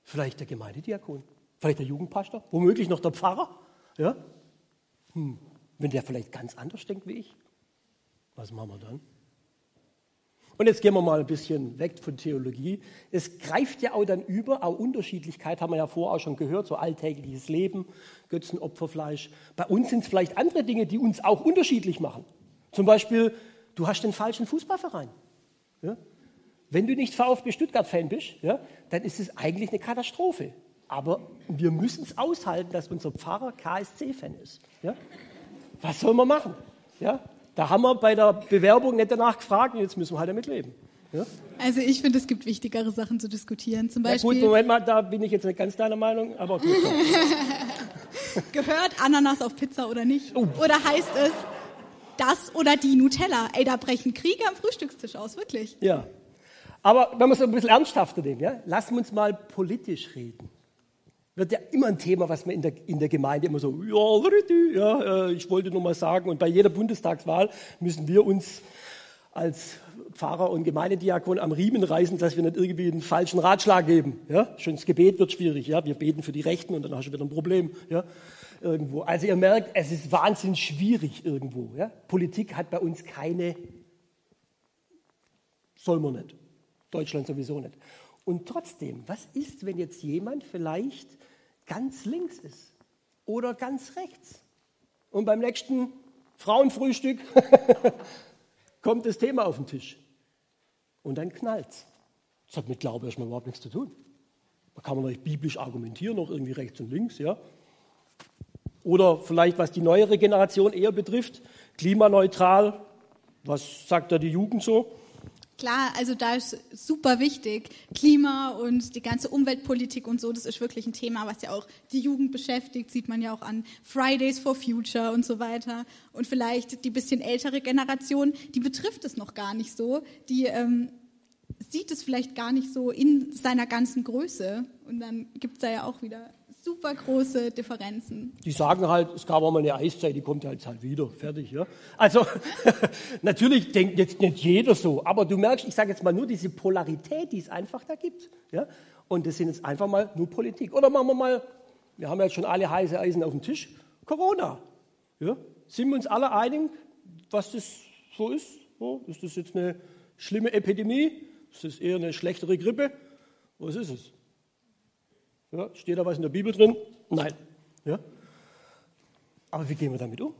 Vielleicht der Gemeindediakon, vielleicht der Jugendpastor, womöglich noch der Pfarrer. Ja? Hm. Wenn der vielleicht ganz anders denkt wie ich, was machen wir dann? Und jetzt gehen wir mal ein bisschen weg von Theologie. Es greift ja auch dann über, auch Unterschiedlichkeit haben wir ja vorher auch schon gehört, so alltägliches Leben, Götzenopferfleisch. Bei uns sind es vielleicht andere Dinge, die uns auch unterschiedlich machen. Zum Beispiel, du hast den falschen Fußballverein. Ja? Wenn du nicht VfB Stuttgart-Fan bist, ja, dann ist es eigentlich eine Katastrophe. Aber wir müssen es aushalten, dass unser Pfarrer KSC-Fan ist. Ja? Was soll man machen? Ja? Da haben wir bei der Bewerbung nicht danach gefragt und jetzt müssen wir halt damit leben. Ja? Also ich finde, es gibt wichtigere Sachen zu diskutieren. Zum Beispiel ja gut, Moment mal, da bin ich jetzt nicht ganz deiner Meinung, aber gut. Gehört Ananas auf Pizza oder nicht? Oh. Oder heißt es das oder die Nutella? Ey, da brechen Kriege am Frühstückstisch aus, wirklich. Ja. Aber wenn wir es ein bisschen ernsthafter nehmen, ja, lassen wir uns mal politisch reden wird ja immer ein Thema, was man in der, in der Gemeinde immer so, ja, ja, äh, ich wollte nur mal sagen. Und bei jeder Bundestagswahl müssen wir uns als Pfarrer und Gemeindediakon am Riemen reißen, dass wir nicht irgendwie einen falschen Ratschlag geben. Ja? Schon Gebet wird schwierig. Ja? Wir beten für die Rechten und dann hast du wieder ein Problem. Ja? Irgendwo. Also ihr merkt, es ist wahnsinnig schwierig irgendwo. Ja? Politik hat bei uns keine, soll man nicht. Deutschland sowieso nicht. Und trotzdem, was ist, wenn jetzt jemand vielleicht ganz links ist oder ganz rechts. Und beim nächsten Frauenfrühstück kommt das Thema auf den Tisch. Und dann knallt's. Das hat mit Glaube erstmal überhaupt nichts zu tun. Da kann man vielleicht biblisch argumentieren, noch irgendwie rechts und links, ja. Oder vielleicht, was die neuere Generation eher betrifft, klimaneutral. Was sagt da die Jugend so? Klar, also da ist super wichtig. Klima und die ganze Umweltpolitik und so, das ist wirklich ein Thema, was ja auch die Jugend beschäftigt, sieht man ja auch an Fridays for Future und so weiter. Und vielleicht die bisschen ältere Generation, die betrifft es noch gar nicht so, die ähm, sieht es vielleicht gar nicht so in seiner ganzen Größe. Und dann gibt es da ja auch wieder super große Differenzen. Die sagen halt, es gab auch mal eine Eiszeit, die kommt jetzt halt wieder, fertig. Ja? Also natürlich denkt jetzt nicht jeder so, aber du merkst, ich sage jetzt mal nur diese Polarität, die es einfach da gibt. Ja? Und das sind jetzt einfach mal nur Politik. Oder machen wir mal, wir haben jetzt schon alle heiße Eisen auf dem Tisch, Corona. Ja? Sind wir uns alle einig, was das so ist? So, ist das jetzt eine schlimme Epidemie? Ist das eher eine schlechtere Grippe? Was ist es? Ja, steht da was in der Bibel drin? Nein. Ja? Aber wie gehen wir damit um?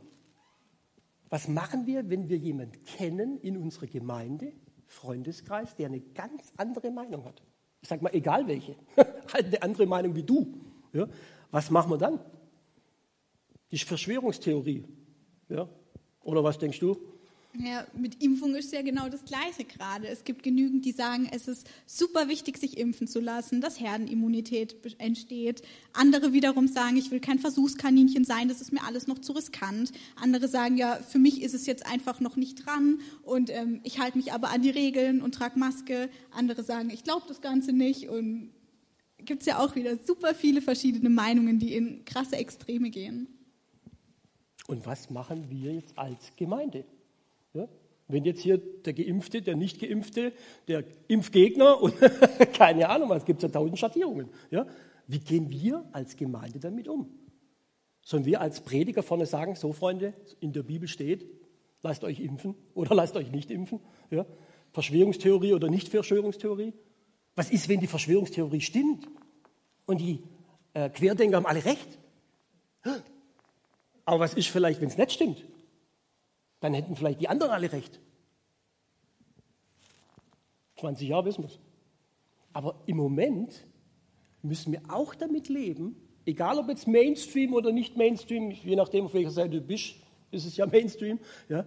Was machen wir, wenn wir jemanden kennen in unserer Gemeinde, Freundeskreis, der eine ganz andere Meinung hat? Ich sage mal, egal welche, halt eine andere Meinung wie du. Ja? Was machen wir dann? Die Verschwörungstheorie. Ja? Oder was denkst du? Ja, mit Impfung ist ja genau das Gleiche gerade. Es gibt genügend, die sagen, es ist super wichtig, sich impfen zu lassen, dass Herdenimmunität entsteht. Andere wiederum sagen, ich will kein Versuchskaninchen sein, das ist mir alles noch zu riskant. Andere sagen, ja, für mich ist es jetzt einfach noch nicht dran und ähm, ich halte mich aber an die Regeln und trage Maske. Andere sagen, ich glaube das Ganze nicht und gibt es ja auch wieder super viele verschiedene Meinungen, die in krasse Extreme gehen. Und was machen wir jetzt als Gemeinde? Wenn jetzt hier der Geimpfte, der Nicht-Geimpfte, der Impfgegner und keine Ahnung, es gibt ja tausend Schattierungen. Ja? Wie gehen wir als Gemeinde damit um? Sollen wir als Prediger vorne sagen, so Freunde, in der Bibel steht, lasst euch impfen oder lasst euch nicht impfen? Ja? Verschwörungstheorie oder Nicht-Verschwörungstheorie? Was ist, wenn die Verschwörungstheorie stimmt und die äh, Querdenker haben alle recht? Aber was ist vielleicht, wenn es nicht stimmt? Dann hätten vielleicht die anderen alle recht. 20 Jahre wissen wir es. Aber im Moment müssen wir auch damit leben, egal ob jetzt Mainstream oder nicht Mainstream, je nachdem, auf welcher Seite du bist, ist es ja Mainstream, ja,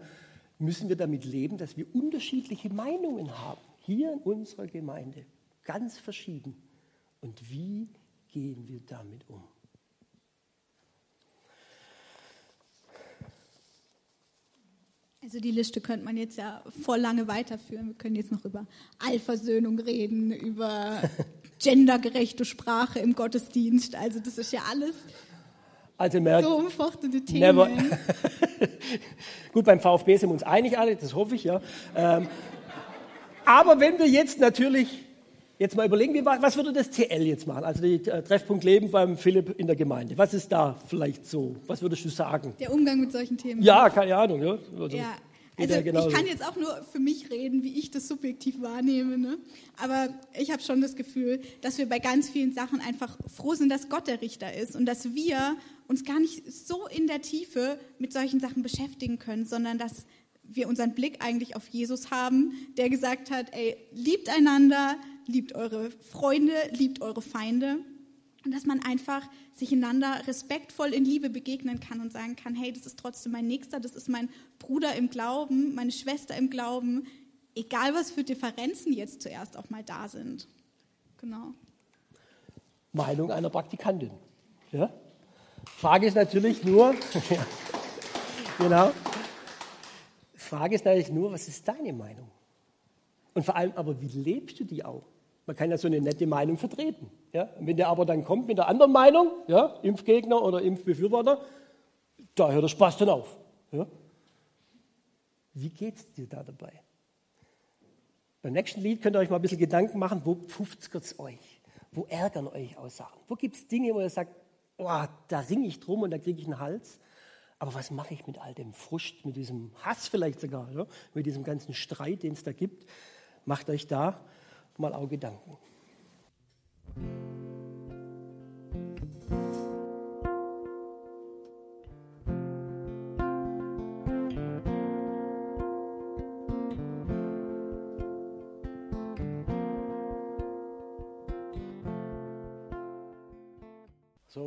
müssen wir damit leben, dass wir unterschiedliche Meinungen haben, hier in unserer Gemeinde, ganz verschieden. Und wie gehen wir damit um? Also die Liste könnte man jetzt ja voll lange weiterführen. Wir können jetzt noch über Allversöhnung reden, über gendergerechte Sprache im Gottesdienst. Also das ist ja alles also merkt, so umfochtene Themen. Never. Gut, beim VfB sind wir uns einig alle, das hoffe ich ja. Ähm, aber wenn wir jetzt natürlich jetzt mal überlegen, wie, was würde das TL jetzt machen? Also die äh, Treffpunkt Leben beim Philipp in der Gemeinde. Was ist da vielleicht so? Was würdest du sagen? Der Umgang mit solchen Themen. Ja, keine Ahnung. Ja, also, ja. Also ich kann jetzt auch nur für mich reden, wie ich das subjektiv wahrnehme. Ne? Aber ich habe schon das Gefühl, dass wir bei ganz vielen Sachen einfach froh sind, dass Gott der Richter ist und dass wir uns gar nicht so in der Tiefe mit solchen Sachen beschäftigen können, sondern dass wir unseren Blick eigentlich auf Jesus haben, der gesagt hat, ey, liebt einander, liebt eure Freunde, liebt eure Feinde. Und dass man einfach sich einander respektvoll in Liebe begegnen kann und sagen kann, hey, das ist trotzdem mein Nächster, das ist mein Bruder im Glauben, meine Schwester im Glauben, egal was für Differenzen jetzt zuerst auch mal da sind. Genau. Meinung einer Praktikantin. Ja? Frage ist natürlich nur, genau, Frage ist natürlich nur, was ist deine Meinung? Und vor allem aber, wie lebst du die auch? Man kann ja so eine nette Meinung vertreten. Ja? Und wenn der aber dann kommt mit der anderen Meinung, ja, Impfgegner oder Impfbefürworter, da hört der Spaß dann auf. Ja? Wie geht es dir da dabei? Beim nächsten Lied könnt ihr euch mal ein bisschen Gedanken machen, wo pfufft es euch? Wo ärgern euch aus Sachen? Wo gibt es Dinge, wo ihr sagt, oh, da ringe ich drum und da kriege ich einen Hals? Aber was mache ich mit all dem Frust, mit diesem Hass vielleicht sogar, ja? mit diesem ganzen Streit, den es da gibt? Macht euch da mal auch Gedanken.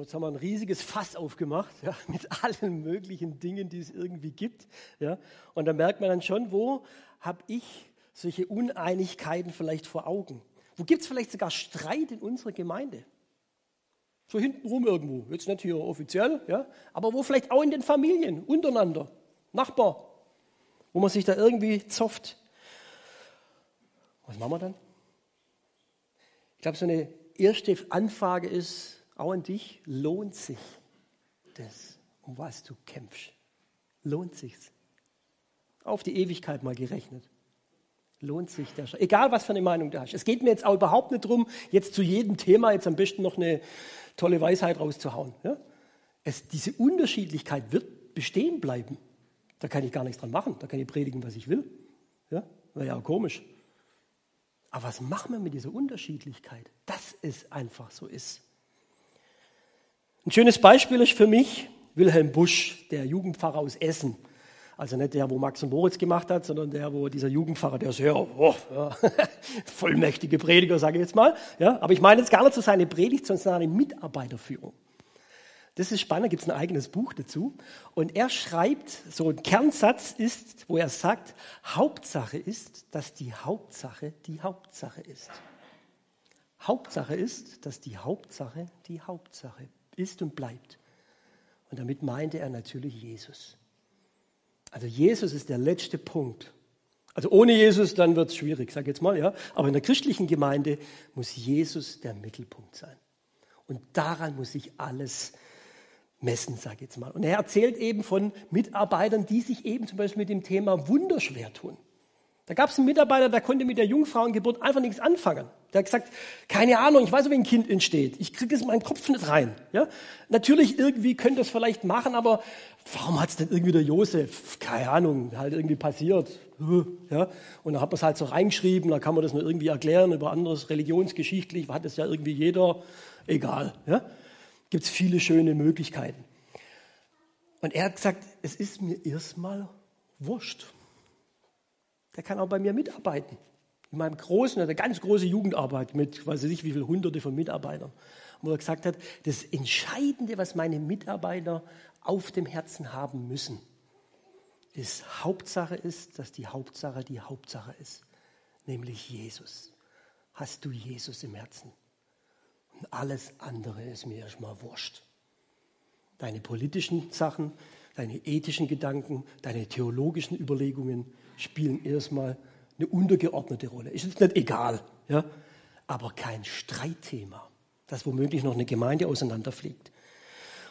Jetzt haben wir ein riesiges Fass aufgemacht, ja, mit allen möglichen Dingen, die es irgendwie gibt. Ja. Und da merkt man dann schon, wo habe ich solche Uneinigkeiten vielleicht vor Augen? Wo gibt es vielleicht sogar Streit in unserer Gemeinde? So hintenrum irgendwo, jetzt nicht hier offiziell, ja, aber wo vielleicht auch in den Familien, untereinander, Nachbar, wo man sich da irgendwie zofft. Was machen wir dann? Ich glaube, so eine erste Anfrage ist auch an dich, lohnt sich das, um was du kämpfst? Lohnt sich's? Auf die Ewigkeit mal gerechnet lohnt sich der Schritt. Egal, was für eine Meinung du hast. Es geht mir jetzt auch überhaupt nicht darum, jetzt zu jedem Thema jetzt am besten noch eine tolle Weisheit rauszuhauen. Ja? Es, diese Unterschiedlichkeit wird bestehen bleiben. Da kann ich gar nichts dran machen. Da kann ich predigen, was ich will. Ja? Wäre ja auch komisch. Aber was machen wir mit dieser Unterschiedlichkeit? Dass es einfach so ist. Ein schönes Beispiel ist für mich Wilhelm Busch, der Jugendpfarrer aus Essen. Also nicht der, wo Max und Moritz gemacht hat, sondern der, wo dieser Jugendpfarrer, der sehr oh, ja, vollmächtige Prediger, sage ich jetzt mal. Ja, aber ich meine jetzt gar nicht so seine Predigt, sondern seine Mitarbeiterführung. Das ist spannend, da gibt es ein eigenes Buch dazu. Und er schreibt, so ein Kernsatz ist, wo er sagt, Hauptsache ist, dass die Hauptsache die Hauptsache ist. Hauptsache ist, dass die Hauptsache die Hauptsache ist und bleibt. Und damit meinte er natürlich Jesus. Also Jesus ist der letzte Punkt. Also ohne Jesus, dann wird es schwierig, sag jetzt mal, ja. Aber in der christlichen Gemeinde muss Jesus der Mittelpunkt sein. Und daran muss sich alles messen, sag jetzt mal. Und er erzählt eben von Mitarbeitern, die sich eben zum Beispiel mit dem Thema Wunder schwer tun. Da gab es einen Mitarbeiter, der konnte mit der Jungfrauengeburt einfach nichts anfangen. Der hat gesagt, keine Ahnung, ich weiß, wie ein Kind entsteht. Ich kriege es in meinen Kopf nicht rein. Ja? Natürlich, irgendwie könnte das vielleicht machen, aber warum hat es denn irgendwie der Josef? Keine Ahnung, halt irgendwie passiert. Ja? Und dann hat man es halt so reingeschrieben, da kann man das nur irgendwie erklären über anderes religionsgeschichtlich, hat das ja irgendwie jeder. Egal. Ja? Gibt es viele schöne Möglichkeiten. Und er hat gesagt, es ist mir erstmal wurscht der kann auch bei mir mitarbeiten. In meinem großen, eine ganz große Jugendarbeit mit, weiß ich nicht, wie viele Hunderte von Mitarbeitern, wo er gesagt hat, das Entscheidende, was meine Mitarbeiter auf dem Herzen haben müssen, ist Hauptsache ist, dass die Hauptsache die Hauptsache ist, nämlich Jesus. Hast du Jesus im Herzen? Und alles andere ist mir erstmal wurscht. Deine politischen Sachen, deine ethischen Gedanken, deine theologischen Überlegungen, spielen erstmal eine untergeordnete Rolle. Ist jetzt nicht egal, ja? aber kein Streitthema, das womöglich noch eine Gemeinde auseinanderfliegt.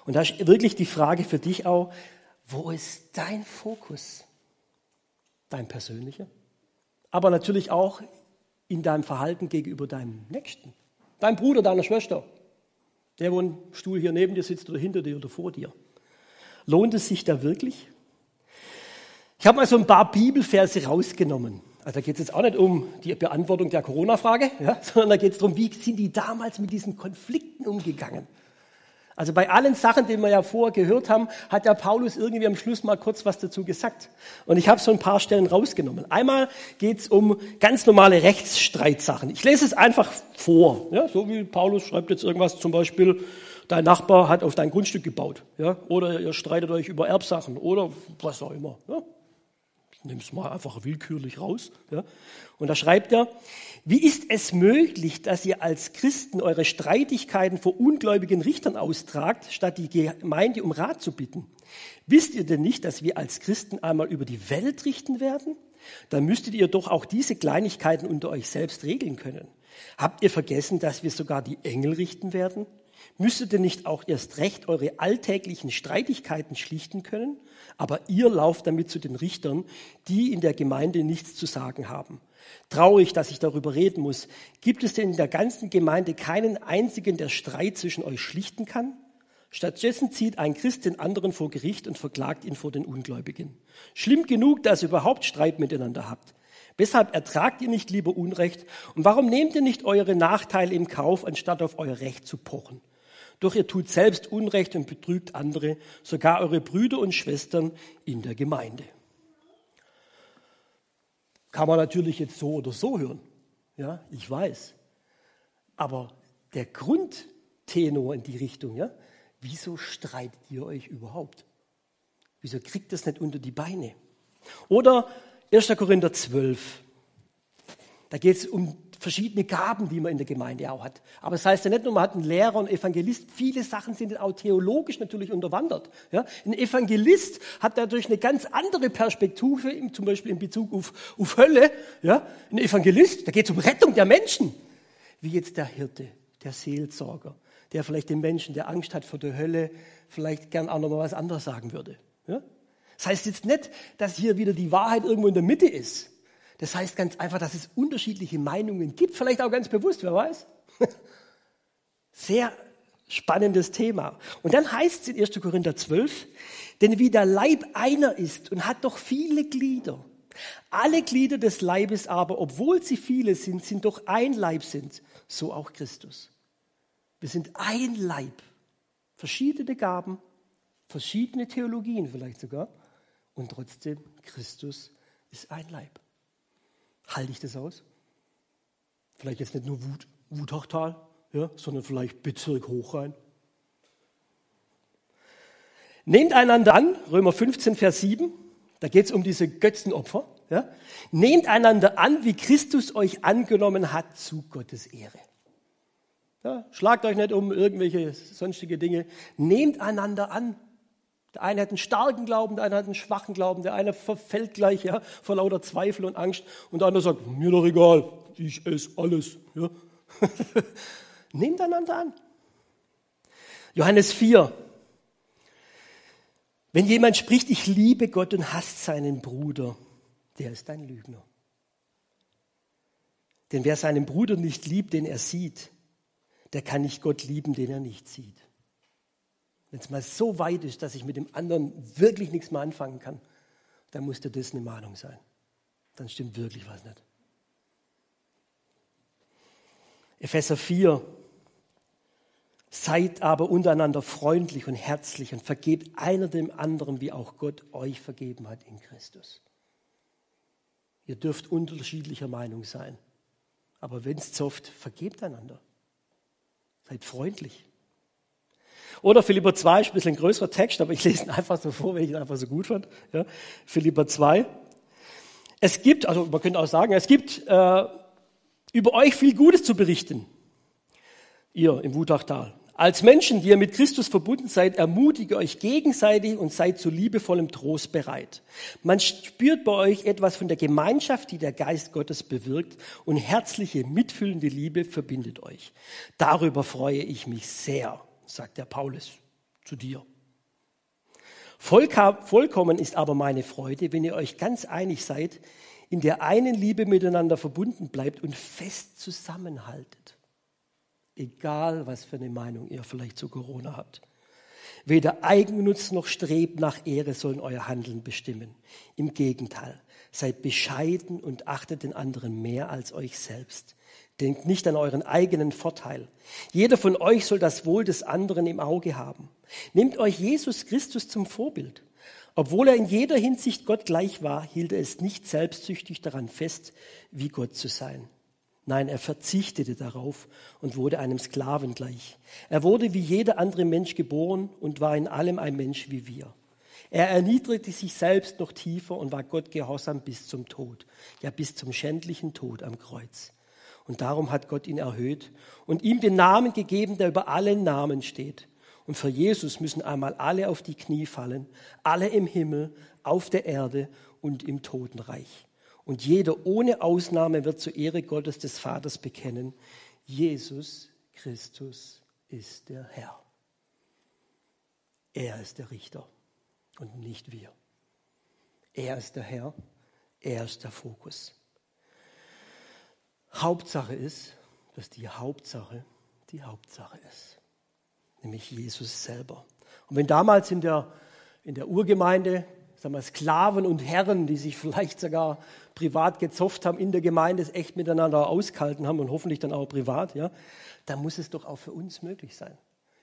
Und da ist wirklich die Frage für dich auch, wo ist dein Fokus? Dein persönlicher, aber natürlich auch in deinem Verhalten gegenüber deinem Nächsten? Dein Bruder, deiner Schwester, der, wo ein Stuhl hier neben dir sitzt oder hinter dir oder vor dir. Lohnt es sich da wirklich? Ich habe mal so ein paar Bibelverse rausgenommen. Also da geht es jetzt auch nicht um die Beantwortung der Corona-Frage, ja, sondern da geht es darum, wie sind die damals mit diesen Konflikten umgegangen. Also bei allen Sachen, die wir ja vorher gehört haben, hat der Paulus irgendwie am Schluss mal kurz was dazu gesagt. Und ich habe so ein paar Stellen rausgenommen. Einmal geht es um ganz normale Rechtsstreitsachen. Ich lese es einfach vor. Ja, so wie Paulus schreibt jetzt irgendwas, zum Beispiel, dein Nachbar hat auf dein Grundstück gebaut. Ja, oder ihr streitet euch über Erbsachen oder was auch immer. Ja. Nehme es mal einfach willkürlich raus. Ja. Und da schreibt er, wie ist es möglich, dass ihr als Christen eure Streitigkeiten vor ungläubigen Richtern austragt, statt die Gemeinde um Rat zu bitten? Wisst ihr denn nicht, dass wir als Christen einmal über die Welt richten werden? Dann müsstet ihr doch auch diese Kleinigkeiten unter euch selbst regeln können. Habt ihr vergessen, dass wir sogar die Engel richten werden? Müsstet ihr nicht auch erst recht eure alltäglichen Streitigkeiten schlichten können? Aber ihr lauft damit zu den Richtern, die in der Gemeinde nichts zu sagen haben. Traurig, dass ich darüber reden muss. Gibt es denn in der ganzen Gemeinde keinen einzigen, der Streit zwischen euch schlichten kann? Stattdessen zieht ein Christ den anderen vor Gericht und verklagt ihn vor den Ungläubigen. Schlimm genug, dass ihr überhaupt Streit miteinander habt. Weshalb ertragt ihr nicht lieber Unrecht? Und warum nehmt ihr nicht eure Nachteile im Kauf, anstatt auf euer Recht zu pochen? Doch ihr tut selbst Unrecht und betrügt andere, sogar eure Brüder und Schwestern in der Gemeinde. Kann man natürlich jetzt so oder so hören. Ja, ich weiß. Aber der Grundtenor in die Richtung, ja, wieso streitet ihr euch überhaupt? Wieso kriegt das nicht unter die Beine? Oder 1. Korinther 12. Da geht es um verschiedene Gaben, die man in der Gemeinde auch hat. Aber es das heißt ja nicht nur, man hat einen Lehrer und Evangelist. Viele Sachen sind auch theologisch natürlich unterwandert. Ja? Ein Evangelist hat dadurch eine ganz andere Perspektive, zum Beispiel in Bezug auf, auf Hölle. Ja? Ein Evangelist, da geht es um Rettung der Menschen. Wie jetzt der Hirte, der Seelsorger, der vielleicht den Menschen, der Angst hat vor der Hölle, vielleicht gern auch noch mal was anderes sagen würde. Ja? Das heißt jetzt nicht, dass hier wieder die Wahrheit irgendwo in der Mitte ist. Das heißt ganz einfach, dass es unterschiedliche Meinungen gibt, vielleicht auch ganz bewusst, wer weiß. Sehr spannendes Thema. Und dann heißt es in 1. Korinther 12, denn wie der Leib einer ist und hat doch viele Glieder. Alle Glieder des Leibes aber, obwohl sie viele sind, sind doch ein Leib sind, so auch Christus. Wir sind ein Leib. Verschiedene Gaben, verschiedene Theologien vielleicht sogar. Und trotzdem, Christus ist ein Leib. Halte ich das aus? Vielleicht jetzt nicht nur Wut, Wutachtal, ja, sondern vielleicht Bezirk Hochrhein. Nehmt einander an, Römer 15, Vers 7, da geht es um diese Götzenopfer. Ja. Nehmt einander an, wie Christus euch angenommen hat, zu Gottes Ehre. Ja, schlagt euch nicht um irgendwelche sonstige Dinge. Nehmt einander an. Der eine hat einen starken Glauben, der eine hat einen schwachen Glauben, der eine verfällt gleich ja, vor lauter Zweifel und Angst und der andere sagt, mir doch egal, ich esse alles. Ja. Nehmt einander an. Johannes 4. Wenn jemand spricht, ich liebe Gott und hasst seinen Bruder, der ist ein Lügner. Denn wer seinen Bruder nicht liebt, den er sieht, der kann nicht Gott lieben, den er nicht sieht. Wenn es mal so weit ist, dass ich mit dem anderen wirklich nichts mehr anfangen kann, dann muss dir das eine Mahnung sein. Dann stimmt wirklich was nicht. Epheser 4. Seid aber untereinander freundlich und herzlich und vergebt einer dem anderen, wie auch Gott euch vergeben hat in Christus. Ihr dürft unterschiedlicher Meinung sein. Aber wenn es zofft, vergebt einander. Seid freundlich. Oder Philippa 2 ist ein bisschen größerer Text, aber ich lese ihn einfach so vor, weil ich ihn einfach so gut fand. Ja, Philippa 2. Es gibt, also man könnte auch sagen, es gibt äh, über euch viel Gutes zu berichten. Ihr im Wutachtal. Als Menschen, die ihr mit Christus verbunden seid, ermutige euch gegenseitig und seid zu liebevollem Trost bereit. Man spürt bei euch etwas von der Gemeinschaft, die der Geist Gottes bewirkt und herzliche, mitfühlende Liebe verbindet euch. Darüber freue ich mich sehr sagt der Paulus zu dir. Vollkommen ist aber meine Freude, wenn ihr euch ganz einig seid in der einen Liebe miteinander verbunden bleibt und fest zusammenhaltet. Egal, was für eine Meinung ihr vielleicht zu Corona habt. Weder Eigennutz noch Streben nach Ehre sollen euer Handeln bestimmen. Im Gegenteil, seid bescheiden und achtet den anderen mehr als euch selbst. Denkt nicht an euren eigenen Vorteil. Jeder von euch soll das Wohl des anderen im Auge haben. Nehmt euch Jesus Christus zum Vorbild. Obwohl er in jeder Hinsicht Gott gleich war, hielt er es nicht selbstsüchtig daran fest, wie Gott zu sein. Nein, er verzichtete darauf und wurde einem Sklaven gleich. Er wurde wie jeder andere Mensch geboren und war in allem ein Mensch wie wir. Er erniedrigte sich selbst noch tiefer und war Gott gehorsam bis zum Tod, ja bis zum schändlichen Tod am Kreuz. Und darum hat Gott ihn erhöht und ihm den Namen gegeben, der über allen Namen steht. Und für Jesus müssen einmal alle auf die Knie fallen, alle im Himmel, auf der Erde und im Totenreich. Und jeder ohne Ausnahme wird zur Ehre Gottes des Vaters bekennen, Jesus Christus ist der Herr. Er ist der Richter und nicht wir. Er ist der Herr, er ist der Fokus. Hauptsache ist, dass die Hauptsache die Hauptsache ist nämlich Jesus selber. Und wenn damals in der, in der Urgemeinde sagen wir, Sklaven und Herren, die sich vielleicht sogar privat gezofft haben in der Gemeinde, es echt miteinander ausgehalten haben und hoffentlich dann auch privat, ja, dann muss es doch auch für uns möglich sein,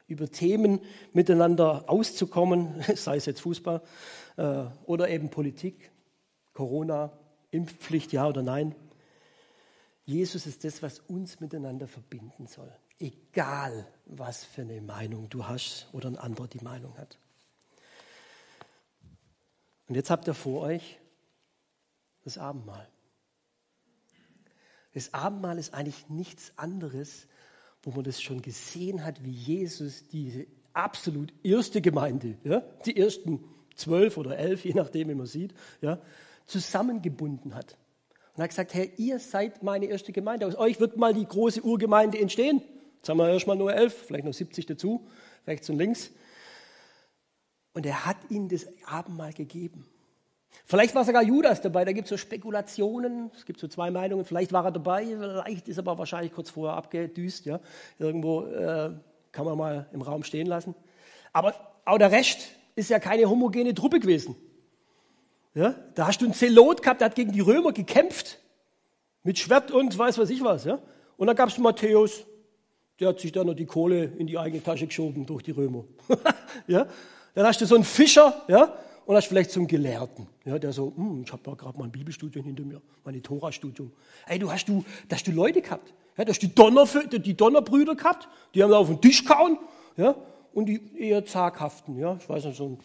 über Themen miteinander auszukommen, sei es jetzt Fußball äh, oder eben Politik, Corona, Impfpflicht, ja oder nein. Jesus ist das, was uns miteinander verbinden soll egal was für eine Meinung du hast oder ein anderer die Meinung hat. Und jetzt habt ihr vor euch das Abendmahl. Das Abendmahl ist eigentlich nichts anderes, wo man das schon gesehen hat, wie Jesus diese absolut erste Gemeinde, ja, die ersten zwölf oder elf, je nachdem, wie man sieht, ja, zusammengebunden hat. Und er hat gesagt, Herr, ihr seid meine erste Gemeinde. Aus euch wird mal die große Urgemeinde entstehen. Jetzt haben wir erstmal nur elf, vielleicht noch 70 dazu, rechts und links. Und er hat ihnen das Abendmahl gegeben. Vielleicht war sogar Judas dabei, da gibt es so Spekulationen, es gibt so zwei Meinungen, vielleicht war er dabei, vielleicht ist er aber wahrscheinlich kurz vorher abgedüst, ja. Irgendwo äh, kann man mal im Raum stehen lassen. Aber auch der Rest ist ja keine homogene Truppe gewesen. Ja? Da hast du einen Zelot gehabt, der hat gegen die Römer gekämpft, mit Schwert und weiß was ich was. Ja? Und dann gab es Matthäus, der hat sich dann noch die Kohle in die eigene Tasche geschoben durch die Römer. ja? Dann hast du so einen Fischer, ja, und hast vielleicht so einen Gelehrten, ja, der so, hm, ich habe ja gerade mein Bibelstudium hinter mir, meine Tora-Studium. Ey, du hast du, da hast du Leute gehabt, ja, da hast die, Donner, die Donnerbrüder gehabt, die haben da auf den Tisch gehauen, ja, und die eher zaghaften, ja, ich weiß nicht, so ein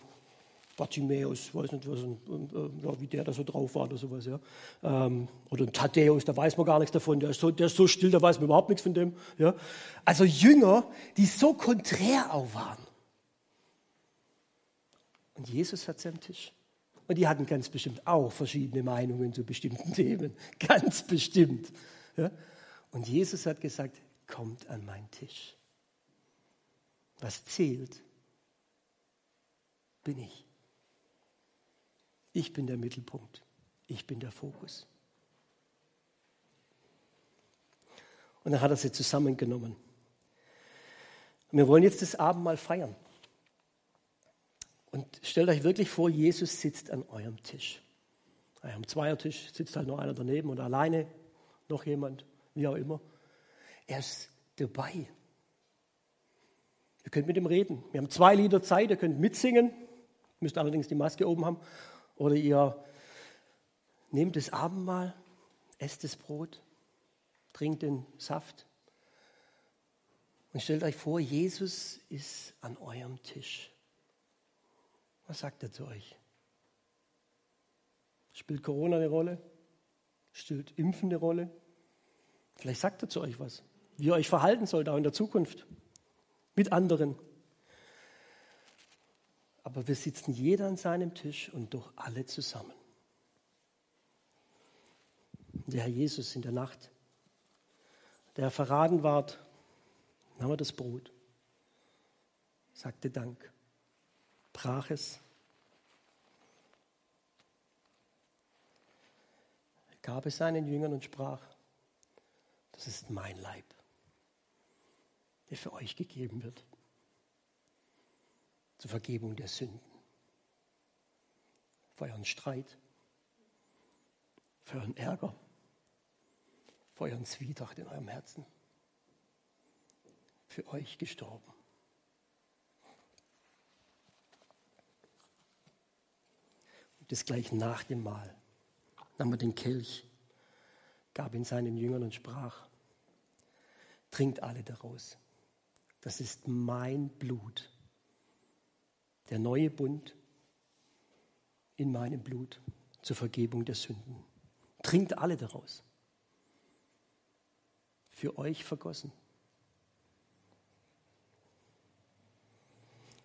Bartimäus, weiß nicht, was, äh, wie der da so drauf war oder sowas. Ja. Ähm, oder ein Thaddäus, da weiß man gar nichts davon. Der ist, so, der ist so still, da weiß man überhaupt nichts von dem. Ja. Also Jünger, die so konträr auch waren. Und Jesus hat sie am Tisch. Und die hatten ganz bestimmt auch verschiedene Meinungen zu bestimmten Themen. Ganz bestimmt. Ja. Und Jesus hat gesagt, kommt an meinen Tisch. Was zählt, bin ich. Ich bin der Mittelpunkt. Ich bin der Fokus. Und dann hat er sie zusammengenommen. Und wir wollen jetzt das Abendmahl feiern. Und stellt euch wirklich vor, Jesus sitzt an eurem Tisch. Am Zweiertisch sitzt halt noch einer daneben oder alleine noch jemand, wie auch immer. Er ist dabei. Ihr könnt mit ihm reden. Wir haben zwei Lieder Zeit, ihr könnt mitsingen. Müsst allerdings die Maske oben haben. Oder ihr nehmt das Abendmahl, esst das Brot, trinkt den Saft und stellt euch vor, Jesus ist an eurem Tisch. Was sagt er zu euch? Spielt Corona eine Rolle? Spielt Impfen eine Rolle? Vielleicht sagt er zu euch was, wie ihr euch verhalten sollt, auch in der Zukunft, mit anderen. Aber wir sitzen jeder an seinem Tisch und doch alle zusammen. Der Herr Jesus in der Nacht, der verraten ward, nahm er das Brot, sagte Dank, brach es, gab es seinen Jüngern und sprach, das ist mein Leib, der für euch gegeben wird, zur Vergebung der Sünden, für euren Streit, für euren Ärger, für euren Zwietracht in eurem Herzen, für euch gestorben. Und das gleich nach dem Mahl nahm er den Kelch, gab ihn seinen Jüngern und sprach, trinkt alle daraus. Das ist mein Blut, der neue Bund in meinem Blut zur Vergebung der Sünden. Trinkt alle daraus. Für euch vergossen.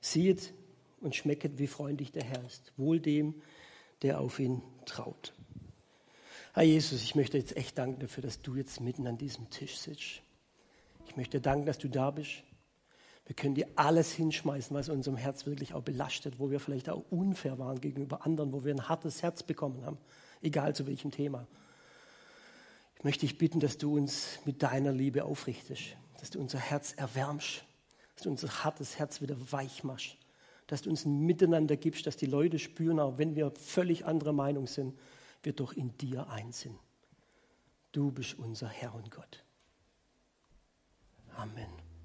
Siehet und schmecket, wie freundlich der Herr ist. Wohl dem, der auf ihn traut. Herr Jesus, ich möchte jetzt echt danken dafür, dass du jetzt mitten an diesem Tisch sitzt. Ich möchte danken, dass du da bist. Wir können dir alles hinschmeißen, was unserem Herz wirklich auch belastet, wo wir vielleicht auch unfair waren gegenüber anderen, wo wir ein hartes Herz bekommen haben, egal zu welchem Thema. Ich möchte dich bitten, dass du uns mit deiner Liebe aufrichtest, dass du unser Herz erwärmst, dass du unser hartes Herz wieder weich machst, dass du uns ein Miteinander gibst, dass die Leute spüren, auch wenn wir völlig anderer Meinung sind, wir doch in dir eins sind. Du bist unser Herr und Gott. Amen.